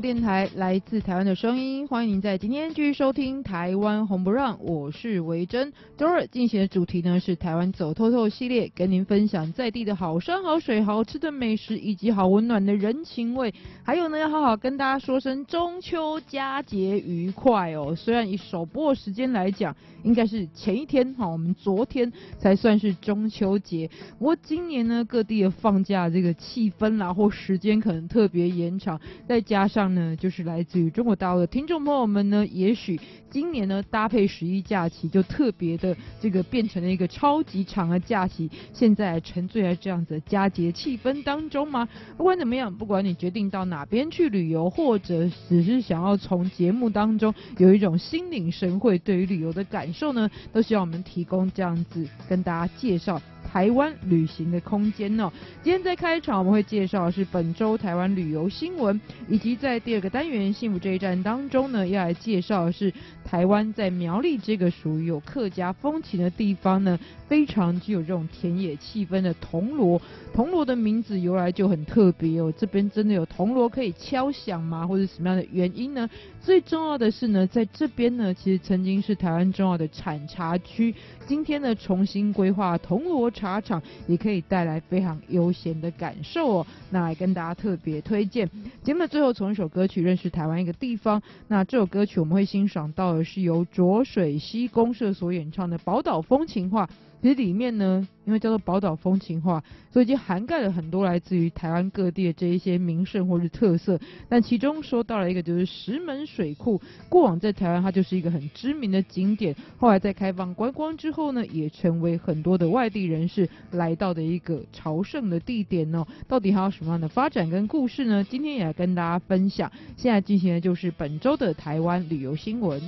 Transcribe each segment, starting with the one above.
电台来自台湾的声音，欢迎您在今天继续收听《台湾红不让》，我是维珍。周二进行的主题呢是台湾走透透系列，跟您分享在地的好山好水、好吃的美食以及好温暖的人情味。还有呢，要好好跟大家说声中秋佳节愉快哦。虽然以首播时间来讲，应该是前一天哈，我们昨天才算是中秋节。不过今年呢，各地的放假这个气氛啦或时间可能特别延长，再加上呢，就是来自于中国大陆的听众朋友们呢，也许今年呢搭配十一假期，就特别的这个变成了一个超级长的假期。现在沉醉在这样子的佳节气氛当中吗？不管怎么样，不管你决定到哪边去旅游，或者只是想要从节目当中有一种心领神会对于旅游的感受呢，都希望我们提供这样子跟大家介绍。台湾旅行的空间哦，今天在开场我们会介绍的是本周台湾旅游新闻，以及在第二个单元幸福这一站当中呢，要来介绍的是台湾在苗栗这个属于有客家风情的地方呢，非常具有这种田野气氛的铜锣。铜锣的名字由来就很特别哦，这边真的有铜锣可以敲响吗？或者什么样的原因呢？最重要的是呢，在这边呢，其实曾经是台湾重要的产茶区，今天呢重新规划铜锣。茶厂也可以带来非常悠闲的感受哦。那来跟大家特别推荐节目的最后，从一首歌曲认识台湾一个地方。那这首歌曲我们会欣赏到的是由浊水溪公社所演唱的《宝岛风情画》。其实里面呢，因为叫做宝岛风情画，所以已经涵盖了很多来自于台湾各地的这一些名胜或是特色。但其中说到了一个就是石门水库，过往在台湾它就是一个很知名的景点，后来在开放观光之后呢，也成为很多的外地人士来到的一个朝圣的地点哦。到底还有什么样的发展跟故事呢？今天也来跟大家分享。现在进行的就是本周的台湾旅游新闻。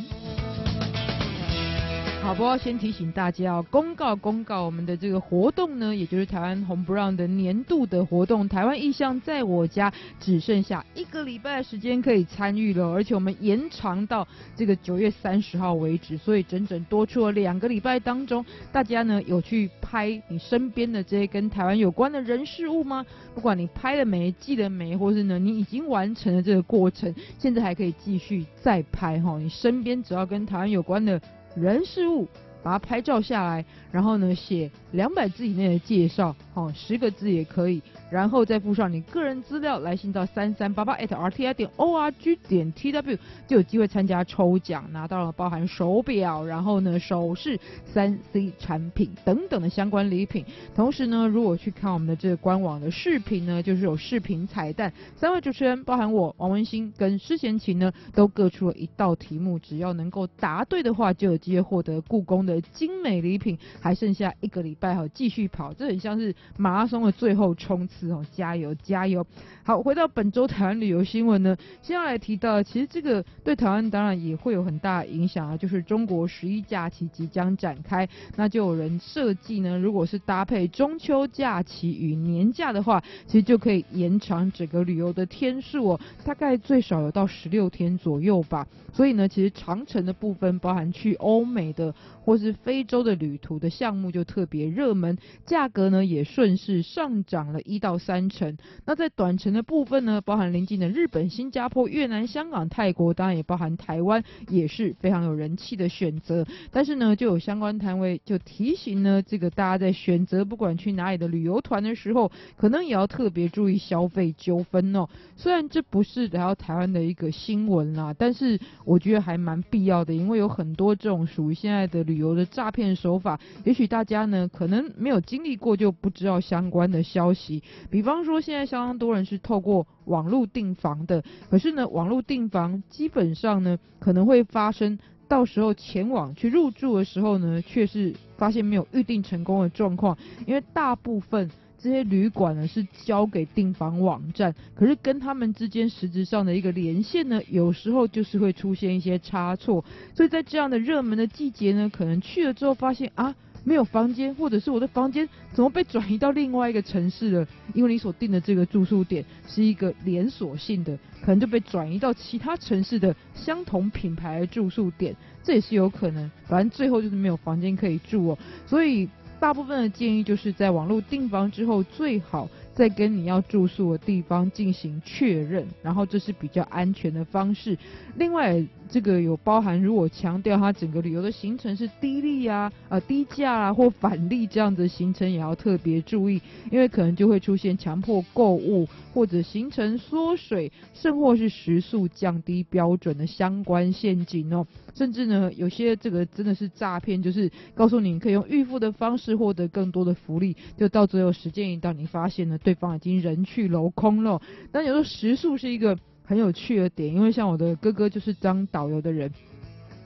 好，不要先提醒大家哦，公告公告，我们的这个活动呢，也就是台湾红不让的年度的活动，台湾意象在我家，只剩下一个礼拜的时间可以参与了，而且我们延长到这个九月三十号为止，所以整整多出了两个礼拜当中，大家呢有去拍你身边的这些跟台湾有关的人事物吗？不管你拍了没，记得没，或是呢你已经完成了这个过程，现在还可以继续再拍哈，你身边只要跟台湾有关的。人事物，把它拍照下来，然后呢写两百字以内的介绍，哦，十个字也可以。然后再附上你个人资料，来信到三三八八 at @rti 点 org 点 tw，就有机会参加抽奖，拿到了包含手表，然后呢首饰、三 C 产品等等的相关礼品。同时呢，如果去看我们的这个官网的视频呢，就是有视频彩蛋，三位主持人包含我王文兴跟施贤琴呢，都各出了一道题目，只要能够答对的话，就有机会获得故宫的精美礼品。还剩下一个礼拜哈，继续跑，这很像是马拉松的最后冲刺。哦，加油加油！好，回到本周台湾旅游新闻呢，先要来提到，其实这个对台湾当然也会有很大影响啊，就是中国十一假期即将展开，那就有人设计呢，如果是搭配中秋假期与年假的话，其实就可以延长整个旅游的天数哦，大概最少有到十六天左右吧。所以呢，其实长程的部分，包含去欧美的或是非洲的旅途的项目就特别热门，价格呢也顺势上涨了一到到三成。那在短程的部分呢，包含临近的日本、新加坡、越南、香港、泰国，当然也包含台湾，也是非常有人气的选择。但是呢，就有相关摊位就提醒呢，这个大家在选择不管去哪里的旅游团的时候，可能也要特别注意消费纠纷哦。虽然这不是来到台湾的一个新闻啦，但是我觉得还蛮必要的，因为有很多这种属于现在的旅游的诈骗手法，也许大家呢可能没有经历过，就不知道相关的消息。比方说，现在相当多人是透过网络订房的，可是呢，网络订房基本上呢可能会发生，到时候前往去入住的时候呢，却是发现没有预订成功的状况，因为大部分。这些旅馆呢是交给订房网站，可是跟他们之间实质上的一个连线呢，有时候就是会出现一些差错，所以在这样的热门的季节呢，可能去了之后发现啊。没有房间，或者是我的房间怎么被转移到另外一个城市了？因为你所定的这个住宿点是一个连锁性的，可能就被转移到其他城市的相同品牌的住宿点，这也是有可能。反正最后就是没有房间可以住哦，所以大部分的建议就是在网络订房之后，最好再跟你要住宿的地方进行确认，然后这是比较安全的方式。另外，这个有包含，如果强调它整个旅游的行程是低利啊、呃低价啊或返利这样的行程，也要特别注意，因为可能就会出现强迫购物或者行程缩水，甚或是食宿降低标准的相关陷阱哦。甚至呢，有些这个真的是诈骗，就是告诉你可以用预付的方式获得更多的福利，就到最后时间一到，你发现了对对方已经人去楼空了。但有时候食宿是一个。很有趣的点，因为像我的哥哥就是当导游的人。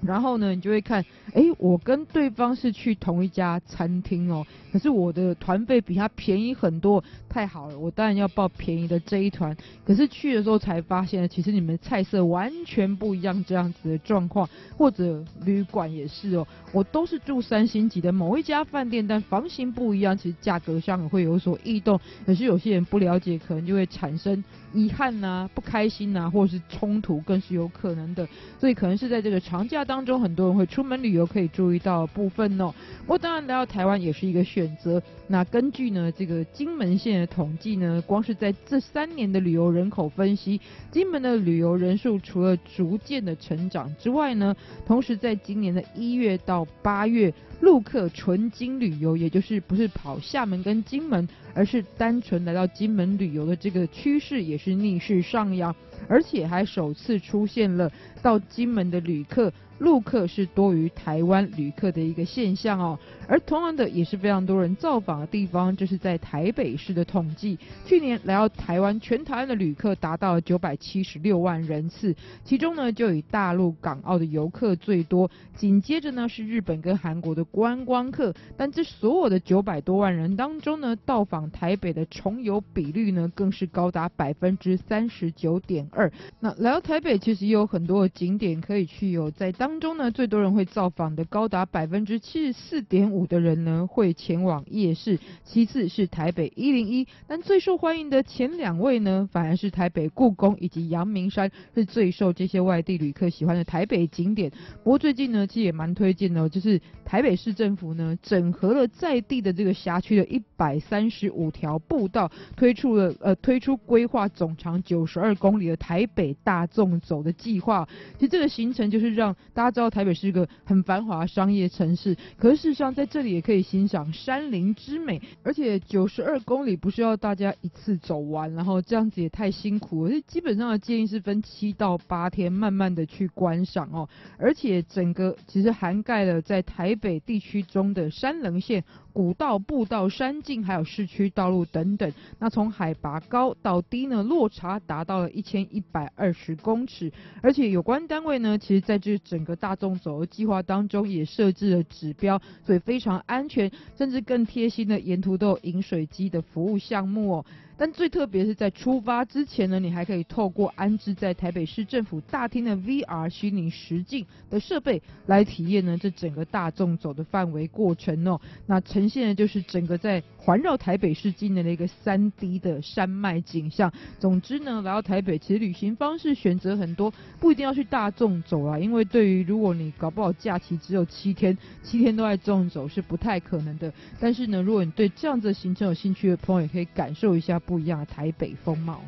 然后呢，你就会看，哎，我跟对方是去同一家餐厅哦，可是我的团费比他便宜很多，太好了，我当然要报便宜的这一团。可是去的时候才发现，其实你们菜色完全不一样，这样子的状况，或者旅馆也是哦，我都是住三星级的某一家饭店，但房型不一样，其实价格上会有所异动。可是有些人不了解，可能就会产生遗憾呐、不开心呐、或者是冲突，更是有可能的。所以可能是在这个长假当。中很多人会出门旅游，可以注意到部分哦。不过当然来到台湾也是一个选择。那根据呢这个金门县的统计呢，光是在这三年的旅游人口分析，金门的旅游人数除了逐渐的成长之外呢，同时在今年的一月到八月，陆客纯金旅游，也就是不是跑厦门跟金门，而是单纯来到金门旅游的这个趋势也是逆势上扬，而且还首次出现了到金门的旅客。陆客是多于台湾旅客的一个现象哦，而同样的也是非常多人造访的地方，就是在台北市的统计，去年来到台湾全台湾的旅客达到了九百七十六万人次，其中呢就以大陆港澳的游客最多，紧接着呢是日本跟韩国的观光客，但这所有的九百多万人当中呢，到访台北的重游比率呢更是高达百分之三十九点二。那来到台北其实也有很多景点可以去有在当中呢，最多人会造访的高达百分之七十四点五的人呢，会前往夜市。其次是台北一零一，但最受欢迎的前两位呢，反而是台北故宫以及阳明山，是最受这些外地旅客喜欢的台北景点。不过最近呢，其实也蛮推荐的，就是台北市政府呢，整合了在地的这个辖区的一百三十五条步道，推出了呃推出规划总长九十二公里的台北大纵走的计划。其实这个行程就是让大家知道台北是一个很繁华商业城市，可是事实上在这里也可以欣赏山林之美，而且九十二公里不需要大家一次走完，然后这样子也太辛苦了。所以基本上的建议是分七到八天，慢慢的去观赏哦。而且整个其实涵盖了在台北地区中的山棱线。古道、步道、山径，还有市区道路等等。那从海拔高到低呢，落差达到了一千一百二十公尺。而且有关单位呢，其实在这整个大众走的计划当中也设置了指标，所以非常安全，甚至更贴心的沿途都有饮水机的服务项目哦。但最特别是在出发之前呢，你还可以透过安置在台北市政府大厅的 VR 虚拟实境的设备来体验呢这整个大众走的范围过程哦。那呈现的就是整个在环绕台北市境内的一个三 D 的山脉景象。总之呢，来到台北其实旅行方式选择很多，不一定要去大众走啊。因为对于如果你搞不好假期只有七天，七天都在纵走是不太可能的。但是呢，如果你对这样子的行程有兴趣的朋友，也可以感受一下。不一样的台北风貌。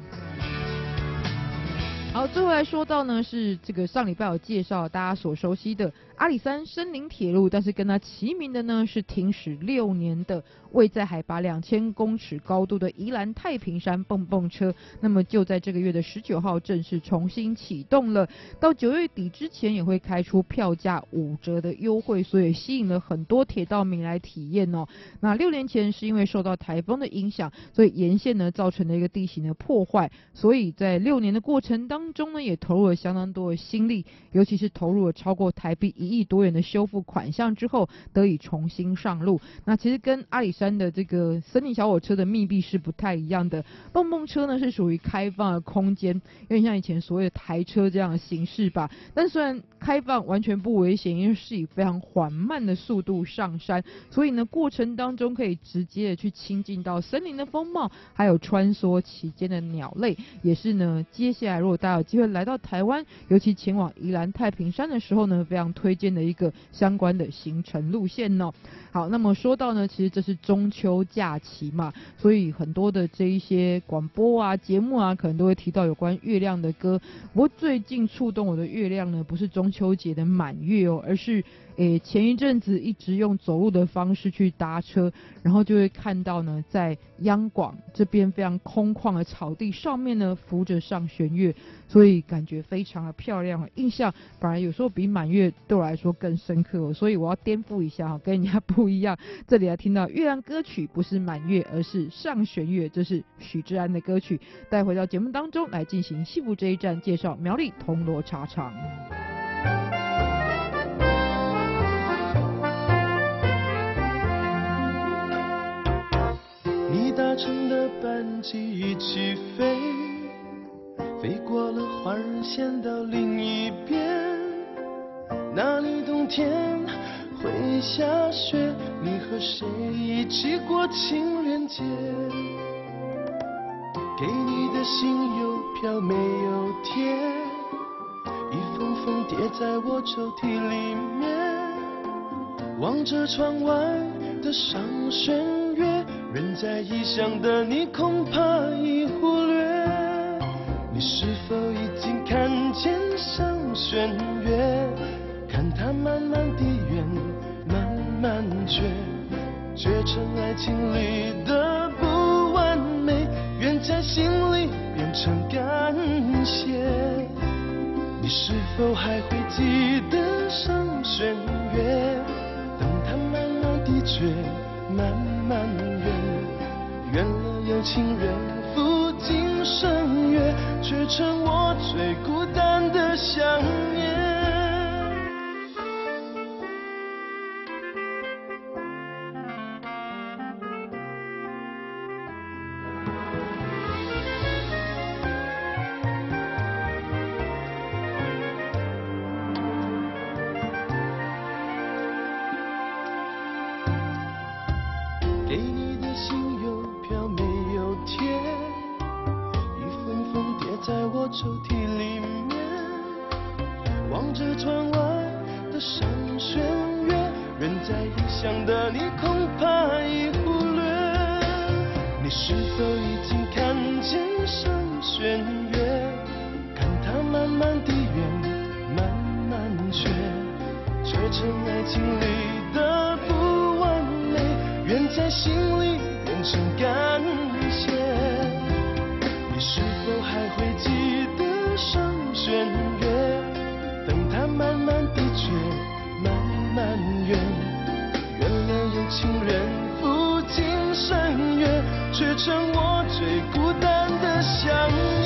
好，最后来说到呢，是这个上礼拜有介绍大家所熟悉的。阿里山森林铁路，但是跟它齐名的呢是停驶六年的位在海拔两千公尺高度的宜兰太平山蹦蹦车，那么就在这个月的十九号正式重新启动了，到九月底之前也会开出票价五折的优惠，所以吸引了很多铁道迷来体验哦。那六年前是因为受到台风的影响，所以沿线呢造成了一个地形的破坏，所以在六年的过程当中呢，也投入了相当多的心力，尤其是投入了超过台币一。亿多元的修复款项之后，得以重新上路。那其实跟阿里山的这个森林小火车的密闭是不太一样的，蹦蹦车呢是属于开放的空间，有点像以前所谓的台车这样的形式吧。但虽然开放完全不危险，因为是以非常缓慢的速度上山，所以呢过程当中可以直接的去亲近到森林的风貌，还有穿梭其间的鸟类，也是呢接下来如果大家有机会来到台湾，尤其前往宜兰太平山的时候呢，非常推荐的一个相关的行程路线哦。好，那么说到呢，其实这是中秋假期嘛，所以很多的这一些广播啊、节目啊，可能都会提到有关月亮的歌。不过最近触动我的月亮呢，不是中秋节的满月哦，而是。诶，前一阵子一直用走路的方式去搭车，然后就会看到呢，在央广这边非常空旷的草地上面呢，浮着上弦月，所以感觉非常的漂亮。印象反而有时候比满月对我来说更深刻，所以我要颠覆一下哈，跟人家 不一样。这里要听到月亮歌曲不是满月，而是上弦月，这是许志安的歌曲。带回到节目当中来进行幸福这一站介绍，苗栗铜锣茶厂。搭乘的班机一起飞，飞过了环人线到另一边，那里冬天会下雪，你和谁一起过情人节？给你的信邮票没有贴，一封封叠在我抽屉里面，望着窗外的上弦。远在异乡的你恐怕已忽略你是否已经看见上弦月看它慢慢地圆慢慢缺缺成爱情里的不完美圆在心里变成感谢你是否还会记得上弦月等它慢慢地缺慢慢原来有情人赴今生约却成我最孤单的想念爱情里的不完美，愿在心里变成感谢。你是否还会记得上弦月？等它慢慢的缺，慢慢圆。圆了有情人赴今生约，却成我最孤单的想念。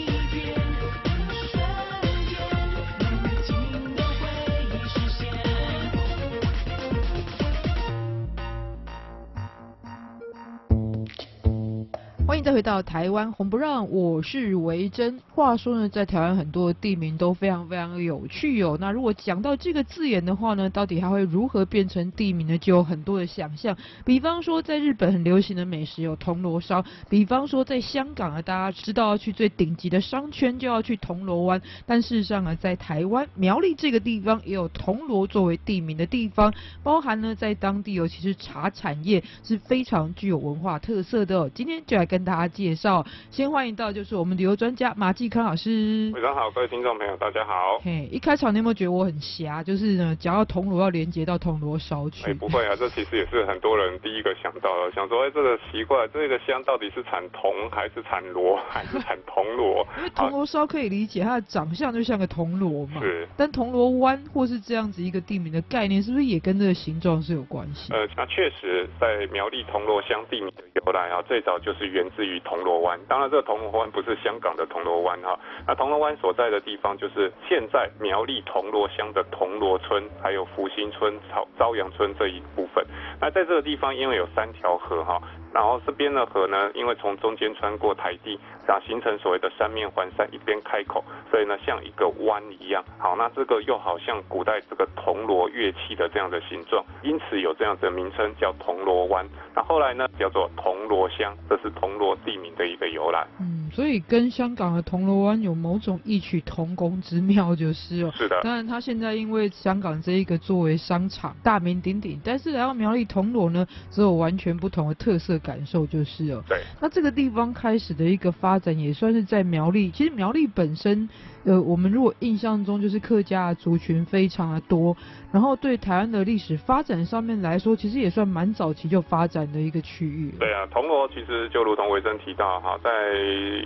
再回到台湾红不让，我是维珍。话说呢，在台湾很多的地名都非常非常有趣哦。那如果讲到这个字眼的话呢，到底它会如何变成地名呢？就有很多的想象。比方说，在日本很流行的美食有铜锣烧；比方说，在香港啊，大家知道要去最顶级的商圈就要去铜锣湾。但事实上啊，在台湾苗栗这个地方也有铜锣作为地名的地方，包含呢，在当地尤其是茶产业是非常具有文化特色的。今天就来跟。跟大家介绍，先欢迎到就是我们旅游专家马继康老师。晚上好，各位听众朋友，大家好。嘿，一开场你有没有觉得我很瞎？就是呢，讲到铜锣要连接到铜锣烧去。哎，不会啊，这其实也是很多人第一个想到的，想说，哎，这个奇怪，这个香到底是产铜还是产锣 还是产铜锣？因为铜锣烧可以理解，它的长相就像个铜锣嘛。是。但铜锣湾或是这样子一个地名的概念，是不是也跟这个形状是有关系？呃，那确实，在苗栗铜锣乡地名的由来啊，最早就是源自于铜锣湾。当然，这个铜锣湾不是香港的铜锣湾哈，那铜锣湾所在的地方就是现在苗栗铜锣乡的铜锣村，还有福兴村、朝朝阳村这一部分。那在这个地方，因为有三条河哈。然后这边的河呢，因为从中间穿过台地，然后形成所谓的三面环山，一边开口，所以呢像一个弯一样。好，那这个又好像古代这个铜锣乐器的这样的形状，因此有这样的名称叫铜锣湾。那后来呢叫做铜锣乡，这是铜锣地名的一个由来。嗯，所以跟香港的铜锣湾有某种异曲同工之妙，就是哦。是的。当然，它现在因为香港这一个作为商场大名鼎鼎，但是来到苗栗铜锣呢，只有完全不同的特色。感受就是哦，对，那这个地方开始的一个发展也算是在苗栗。其实苗栗本身，呃，我们如果印象中就是客家族群非常的多，然后对台湾的历史发展上面来说，其实也算蛮早期就发展的一个区域。对啊，铜锣其实就如同维珍提到哈，在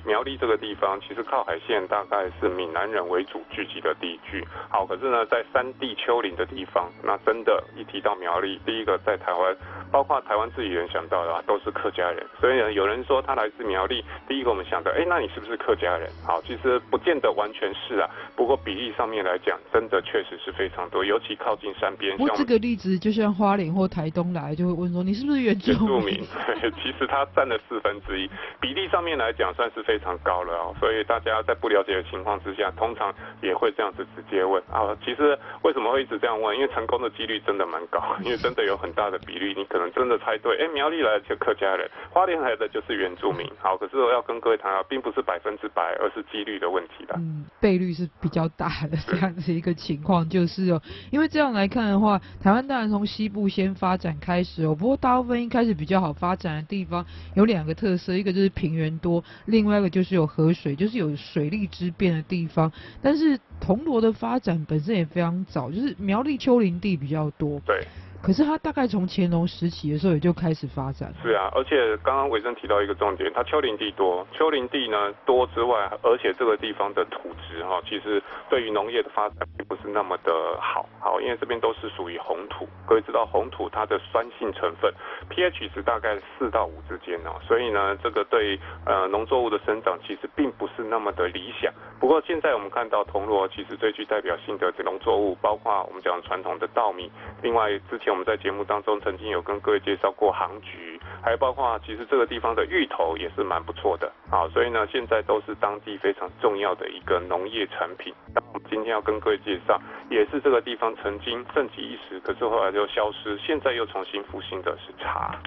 苗栗这个地方，其实靠海线大概是闽南人为主聚集的地区。好，可是呢，在山地丘陵的地方，那真的，一提到苗栗，第一个在台湾，包括台湾自己人想到的啊，都是客家人。所以呢，有人说他来自苗栗，第一个我们想到，哎，那你是不是客家人？好，其实不见得完全是啊。不过比例上面来讲，真的确实是非常多，尤其靠近山边。我这个例子就像花莲或台东来，就会问说你是不是原住民？原住民，其实他占了四分之一，比例上面来讲算是非常高了哦。所以大家在不了解的情况之下，通常也会这样子直接问啊。其实为什么会一直这样问？因为成功的几率真的蛮高，因为真的有很大的比例，你可能真的猜对，哎，苗栗来的就客家人，花莲来的就是原住民。好，可是我要跟各位谈啊，并不是百分之百，而是几率的问题的。嗯，倍率是比较大的这样子一个情况，就是哦，因为这样来看的话，台湾当然从西部先发展开始哦，不过大部分一开始比较好发展的地方有两个特色，一个就是平原多，另外一个就是有河水，就是有水利之便的地方。但是铜锣的发展本身也非常早，就是苗栗丘陵地比较多。对。可是它大概从乾隆时期的时候也就开始发展。是啊，而且刚刚维生提到一个重点，它丘陵地多，丘陵地呢多之外，而且这个地方的土质哈，其实对于农业的发展并不是那么的好，好，因为这边都是属于红土。各位知道红土它的酸性成分 pH 值大概四到五之间哦，所以呢，这个对呃农作物的生长其实并不是那么的理想。不过现在我们看到铜锣其实最具代表性的这农作物，包括我们讲传统的稻米，另外之前。我们在节目当中曾经有跟各位介绍过杭菊，还有包括其实这个地方的芋头也是蛮不错的啊，所以呢，现在都是当地非常重要的一个农业产品。那我们今天要跟各位介绍，也是这个地方曾经盛极一时，可是后来就消失，现在又重新复兴的是茶。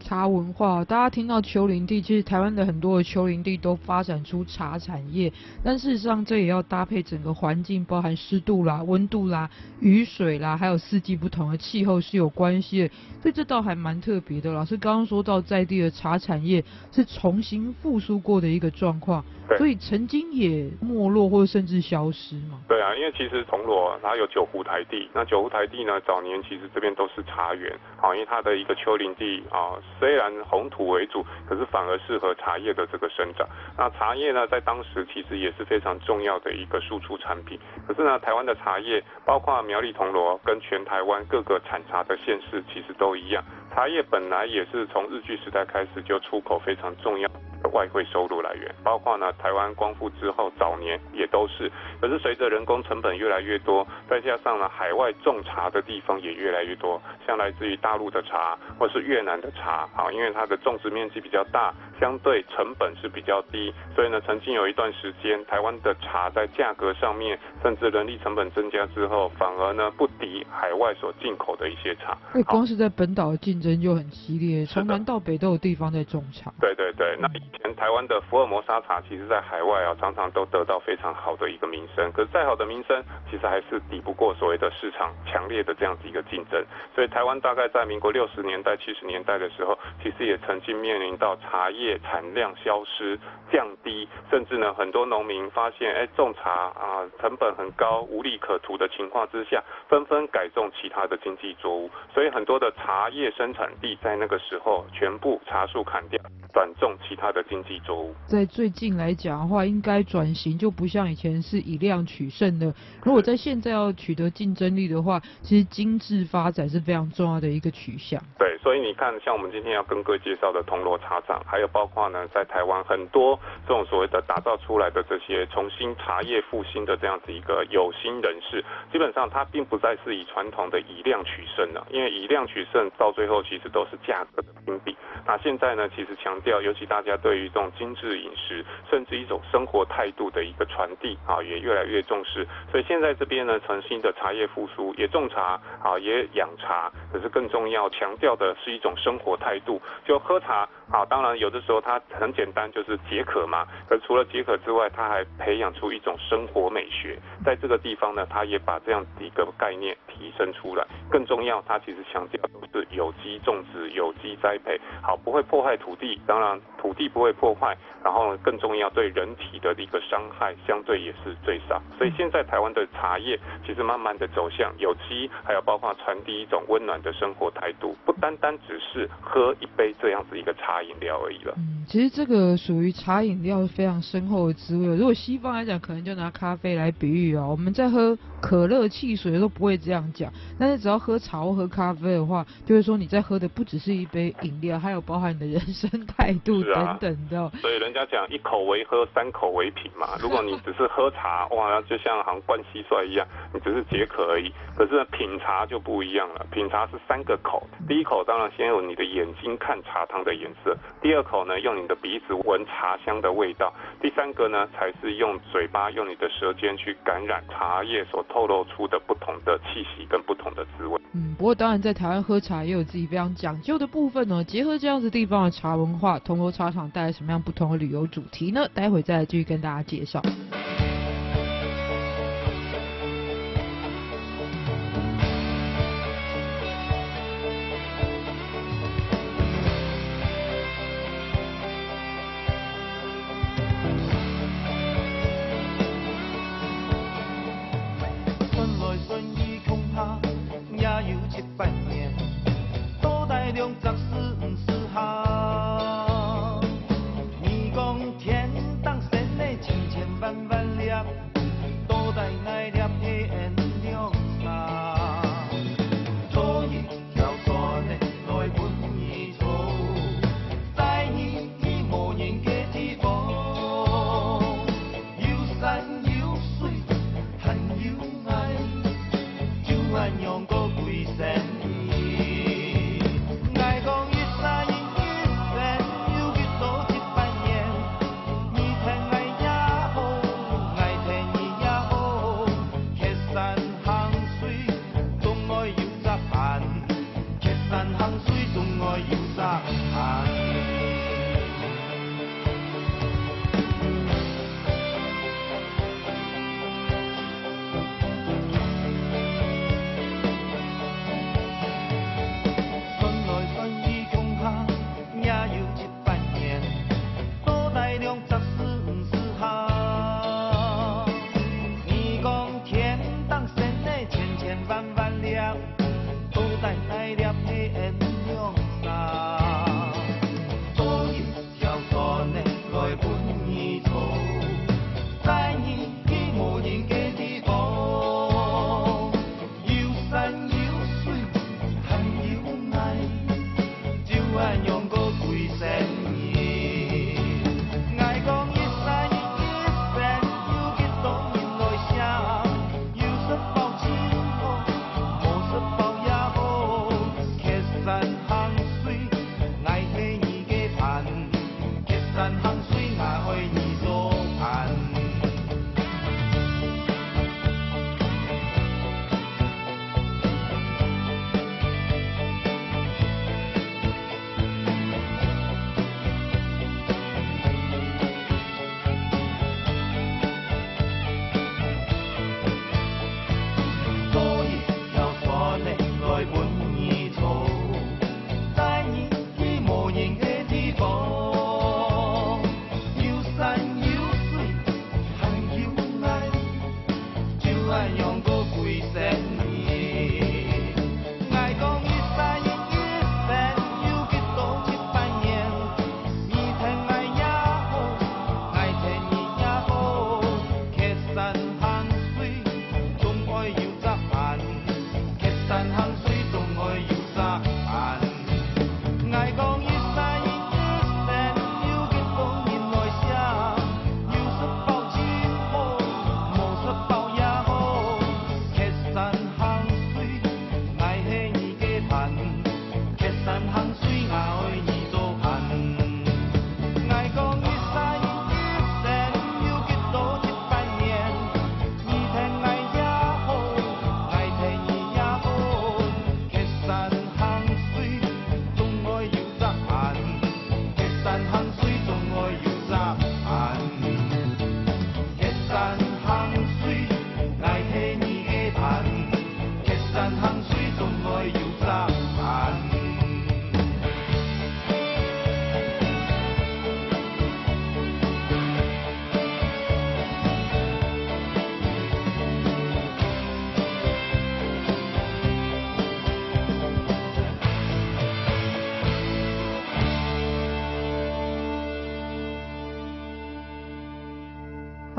茶文化，大家听到丘陵地，其实台湾的很多的丘陵地都发展出茶产业，但事实上这也要搭配整个环境，包含湿度啦、温度啦、雨水啦，还有四季不同的气候是有关系的，所以这倒还蛮特别的。老师刚刚说到在地的茶产业是重新复苏过的一个状况。所以曾经也没落或者甚至消失嘛？对啊，因为其实铜锣它有九湖台地，那九湖台地呢，早年其实这边都是茶园，好，因为它的一个丘陵地啊，虽然红土为主，可是反而适合茶叶的这个生长。那茶叶呢，在当时其实也是非常重要的一个输出产品。可是呢，台湾的茶叶，包括苗栗铜锣跟全台湾各个产茶的县市，其实都一样。茶叶本来也是从日据时代开始就出口非常重要的外汇收入来源，包括呢台湾光复之后早年也都是。可是随着人工成本越来越多，再加上呢海外种茶的地方也越来越多，像来自于大陆的茶或是越南的茶，啊，因为它的种植面积比较大，相对成本是比较低，所以呢曾经有一段时间台湾的茶在价格上面，甚至人力成本增加之后，反而呢不敌海外所进口的一些茶。那光是在本岛的竞争就很激烈，从南到北都有地方在种茶。对对对，那以前台湾的福尔摩沙茶，其实在海外啊常常都得到非常好的一个名声。可是再好的名声，其实还是抵不过所谓的市场强烈的这样子一个竞争。所以台湾大概在民国六十年代、七十年代的时候，其实也曾经面临到茶叶产量消失、降低，甚至呢很多农民发现，哎，种茶啊成本很高、无利可图的情况之下，纷纷改种其他的经济作物。所以很多的茶叶生产地在那个时候全部茶树砍掉，转种其他的经济作物。在最近来讲的话，应该转型就不像以前是以量取胜的。如果在现在要取得竞争力的话，其实精致发展是非常重要的一个取向。对，所以你看，像我们今天要跟各位介绍的铜锣茶厂，还有包括呢，在台湾很多这种所谓的打造出来的这些重新茶叶复兴的这样子一个有心人士，基本上他并不再是以传统的以量取胜了，因为以量取胜到最后其实都是价格的评比。那现在呢，其实强调，尤其大家对于这种精致饮食，甚至一种生活态度的一个传递啊，也越来越重视。所以现在这边呢，重新的茶叶复苏，也种茶啊，也养茶，可是更重要强调的是一种生活态度，就喝茶。啊，当然有的时候它很简单，就是解渴嘛。可除了解渴之外，它还培养出一种生活美学。在这个地方呢，它也把这样的一个概念提升出来。更重要，它其实强调的是有机种植、有机栽培，好，不会破坏土地。当然土地不会破坏，然后更重要，对人体的一个伤害相对也是最少。所以现在台湾的茶叶其实慢慢的走向有机，还有包括传递一种温暖的生活态度，不单单只是喝一杯这样子一个茶。饮料而已了。嗯，其实这个属于茶饮料非常深厚的滋味。如果西方来讲，可能就拿咖啡来比喻啊。我们在喝可乐、汽水都不会这样讲，但是只要喝茶或喝咖啡的话，就是说你在喝的不只是一杯饮料，还有包含你的人生态度等等的。所以人家讲一口为喝，三口为品嘛。如果你只是喝茶，哇，就像好像灌蟋蟀一样，你只是解渴而已。可是品茶就不一样了，品茶是三个口。第一口当然先用你的眼睛看茶汤的颜色。第二口呢，用你的鼻子闻茶香的味道；第三个呢，才是用嘴巴、用你的舌尖去感染茶叶所透露出的不同的气息跟不同的滋味。嗯，不过当然在台湾喝茶也有自己非常讲究的部分呢。结合这样子地方的茶文化，铜锣茶厂带来什么样不同的旅游主题呢？待会再来继续跟大家介绍。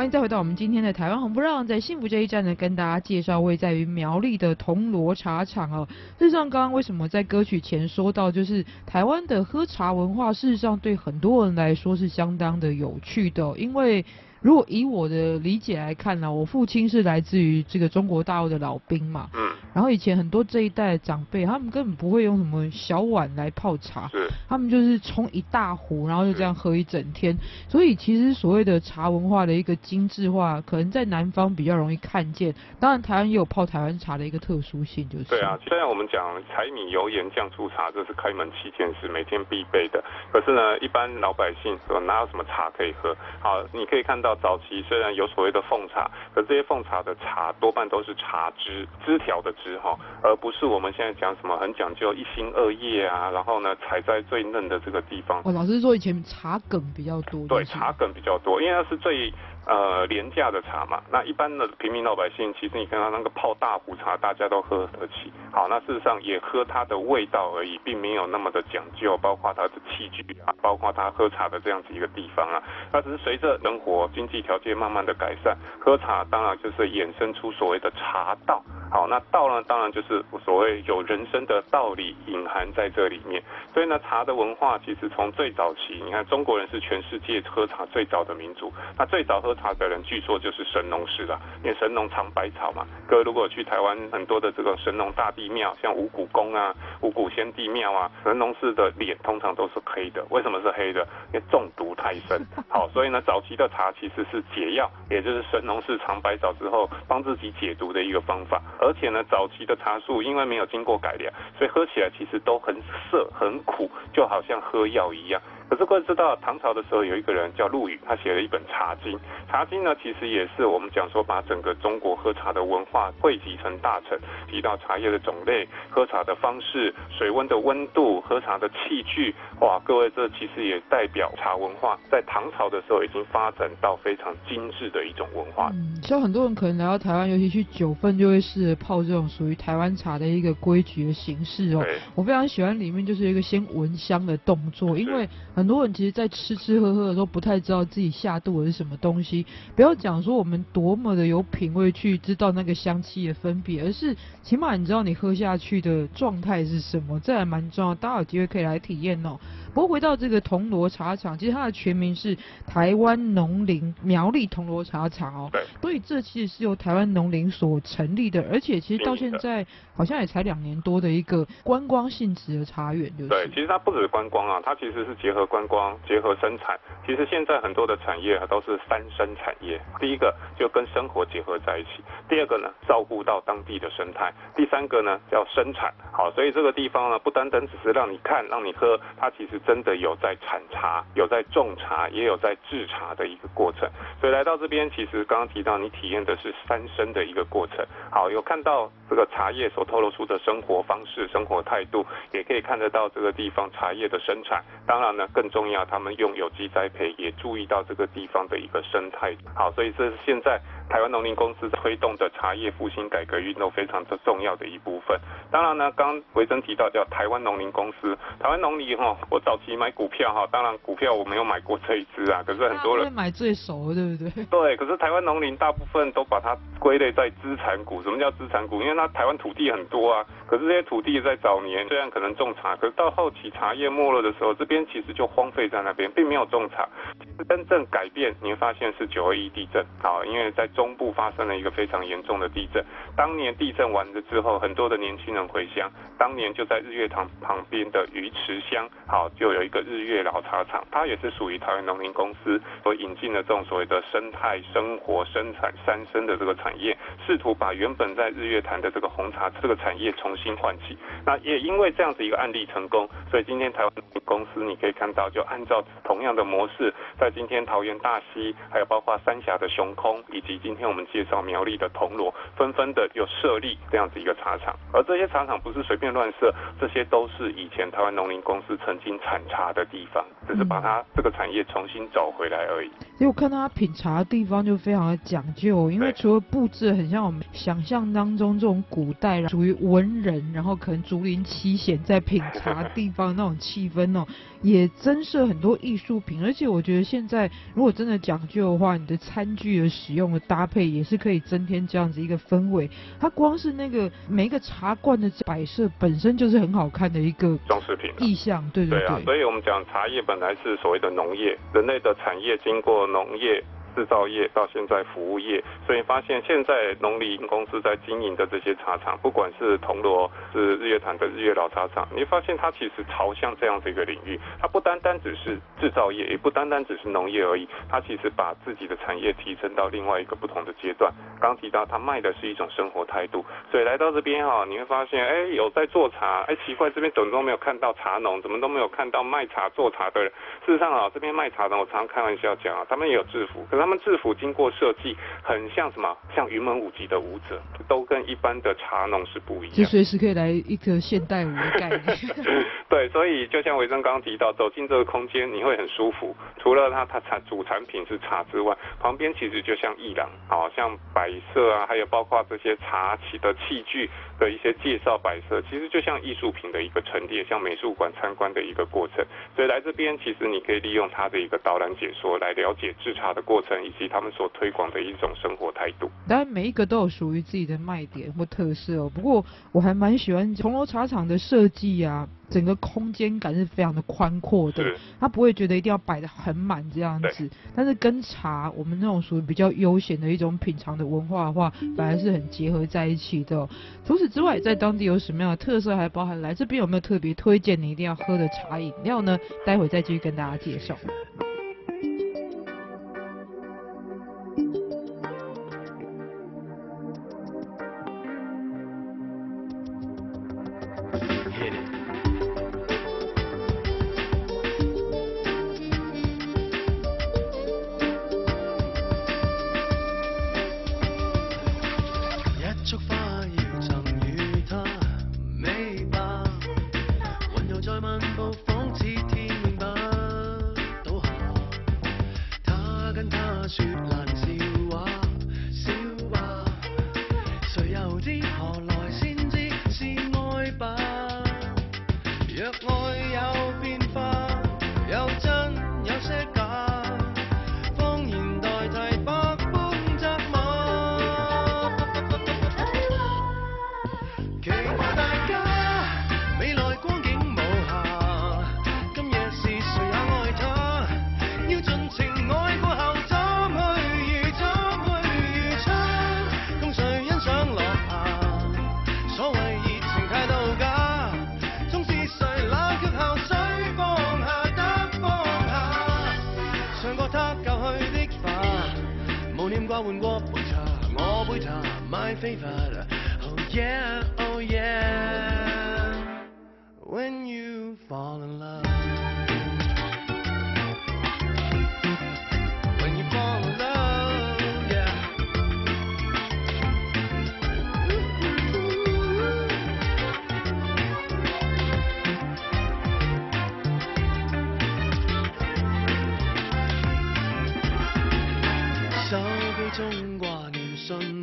再回到我们今天的台湾红不让，在幸福这一站呢，跟大家介绍位在于苗栗的铜锣茶厂哦。事实上，刚刚为什么在歌曲前说到，就是台湾的喝茶文化，事实上对很多人来说是相当的有趣的，因为。如果以我的理解来看呢，我父亲是来自于这个中国大陆的老兵嘛，嗯，然后以前很多这一代的长辈，他们根本不会用什么小碗来泡茶，是，他们就是冲一大壶，然后就这样喝一整天。所以其实所谓的茶文化的一个精致化，可能在南方比较容易看见。当然，台湾也有泡台湾茶的一个特殊性，就是对啊。虽然我们讲柴米油盐酱醋茶，这是开门七件事，每天必备的。可是呢，一般老百姓说哪有什么茶可以喝？好，你可以看到。早期虽然有所谓的奉茶，可这些奉茶的茶多半都是茶枝枝条的枝哈，而不是我们现在讲什么很讲究一心二叶啊，然后呢采摘最嫩的这个地方。哦，老师说以前茶梗比较多。对，茶梗比较多，因为那是最。呃，廉价的茶嘛，那一般的平民老百姓，其实你看他那个泡大壶茶，大家都喝得起。好，那事实上也喝它的味道而已，并没有那么的讲究，包括它的器具啊，包括他喝茶的这样子一个地方啊。那只是随着生活经济条件慢慢的改善，喝茶当然就是衍生出所谓的茶道。好，那道呢，当然就是所谓有人生的道理隐含在这里面。所以呢，茶的文化其实从最早期，你看中国人是全世界喝茶最早的民族，那最早喝茶的人据说就是神农氏了，因为神农尝百草嘛。各位如果去台湾很多的这个神农大帝庙，像五谷宫啊、五谷先帝庙啊，神农氏的脸通常都是黑的。为什么是黑的？因为中毒太深。好，所以呢，早期的茶其实是解药，也就是神农氏尝百草之后帮自己解毒的一个方法。而且呢，早期的茶树因为没有经过改良，所以喝起来其实都很涩、很苦，就好像喝药一样。可是各位知道，唐朝的时候有一个人叫陆羽，他写了一本《茶经》。《茶经》呢，其实也是我们讲说把整个中国喝茶的文化汇集成大成，提到茶叶的种类、喝茶的方式、水温的温度、喝茶的器具。哇，各位，这其实也代表茶文化在唐朝的时候已经发展到非常精致的一种文化。嗯，像很多人可能来到台湾，尤其去九份，就会试着泡这种属于台湾茶的一个规矩的形式哦。我非常喜欢里面就是一个先闻香的动作，因为。很多人其实，在吃吃喝喝的时候，不太知道自己下肚的是什么东西。不要讲说我们多么的有品味去知道那个香气的分别，而是起码你知道你喝下去的状态是什么，这还蛮重要。大家有机会可以来体验哦。不过回到这个铜锣茶厂，其实它的全名是台湾农林苗栗铜锣茶厂哦。对。所以这其实是由台湾农林所成立的，而且其实到现在好像也才两年多的一个观光性质的茶园，就是。对，其实它不只是观光啊，它其实是结合观光、结合生产。其实现在很多的产业都是三生产业，第一个就跟生活结合在一起，第二个呢照顾到当地的生态，第三个呢叫生产。好，所以这个地方呢不单单只是让你看、让你喝，它其实。真的有在产茶，有在种茶，也有在制茶的一个过程。所以来到这边，其实刚刚提到你体验的是三生的一个过程。好，有看到这个茶叶所透露出的生活方式、生活态度，也可以看得到这个地方茶叶的生产。当然呢，更重要，他们用有机栽培，也注意到这个地方的一个生态。好，所以这是现在。台湾农林公司推动的茶叶复兴改革运动非常的重要的一部分。当然呢，刚维珍提到叫台湾农林公司，台湾农林哈，我早期买股票哈，当然股票我没有买过这一支啊，可是很多人买最熟，对不对？对，可是台湾农林大部分都把它归类在资产股。什么叫资产股？因为它台湾土地很多啊，可是这些土地在早年虽然可能种茶，可是到后期茶叶没落的时候，这边其实就荒废在那边，并没有种茶。其实真正改变，你会发现是九二一地震啊，因为在中部发生了一个非常严重的地震。当年地震完了之后，很多的年轻人回乡。当年就在日月潭旁边的鱼池乡，好，就有一个日月老茶厂，它也是属于台湾农林公司所引进的这种所谓的生态生活生产三生的这个产业，试图把原本在日月潭的这个红茶这个产业重新唤起。那也因为这样子一个案例成功，所以今天台湾农林公司你可以看到，就按照同样的模式，在今天桃园大溪，还有包括三峡的熊空，以及今天我们。介绍苗栗的铜锣，纷纷的有设立这样子一个茶厂，而这些茶厂不是随便乱设，这些都是以前台湾农林公司曾经产茶的地方，只是把它这个产业重新找回来而已。所以我看到他品茶的地方就非常的讲究，因为除了布置很像我们想象当中这种古代属于文人，然后可能竹林七贤在品茶的地方那种气氛哦，也增设很多艺术品。而且我觉得现在如果真的讲究的话，你的餐具的使用的搭配也是可以增添这样子一个氛围。它光是那个每一个茶罐的摆设本身就是很好看的一个装饰品意象，对对对。对啊，所以我们讲茶叶本来是所谓的农业，人类的产业经过农业。制造业到现在服务业，所以发现现在农林公司在经营的这些茶厂，不管是铜锣是日月潭的日月老茶厂，你发现它其实朝向这样的一个领域，它不单单只是制造业，也不单单只是农业而已，它其实把自己的产业提升到另外一个不同的阶段。刚提到它卖的是一种生活态度，所以来到这边哈，你会发现，哎，有在做茶，哎，奇怪，这边怎么都没有看到茶农，怎么都没有看到卖茶做茶的人。事实上啊，这边卖茶的，我常常开玩笑讲啊，他们也有制服，可是他们制服经过设计，很像什么？像云门舞集的舞者，都跟一般的茶农是不一样。就随时可以来一个现代舞的概念。对，所以就像维珍刚刚提到，走进这个空间你会很舒服。除了它它产主产品是茶之外，旁边其实就像艺廊，好像摆设啊，还有包括这些茶器的器具的一些介绍摆设，其实就像艺术品的一个陈列，像美术馆参观的一个过程。所以来这边，其实你可以利用它的一个导览解说来了解制茶的过程，以及他们所推广的一种生活态度。当然，每一个都有属于自己的卖点或特色哦。不过，我还蛮喜欢铜锣茶厂的设计啊。整个空间感是非常的宽阔的，他不会觉得一定要摆得很满这样子。但是跟茶，我们那种属于比较悠闲的一种品尝的文化的话，反而是很结合在一起的。除此之外，在当地有什么样的特色，还包含来这边有没有特别推荐你一定要喝的茶饮料呢？待会再继续跟大家介绍。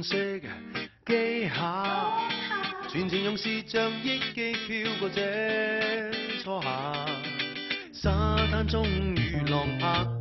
识下，全程用视像忆记飘过这初夏，沙滩终于浪拍。